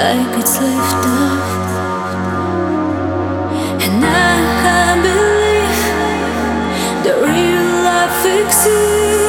like it's liftoff, and I believe the real life exists.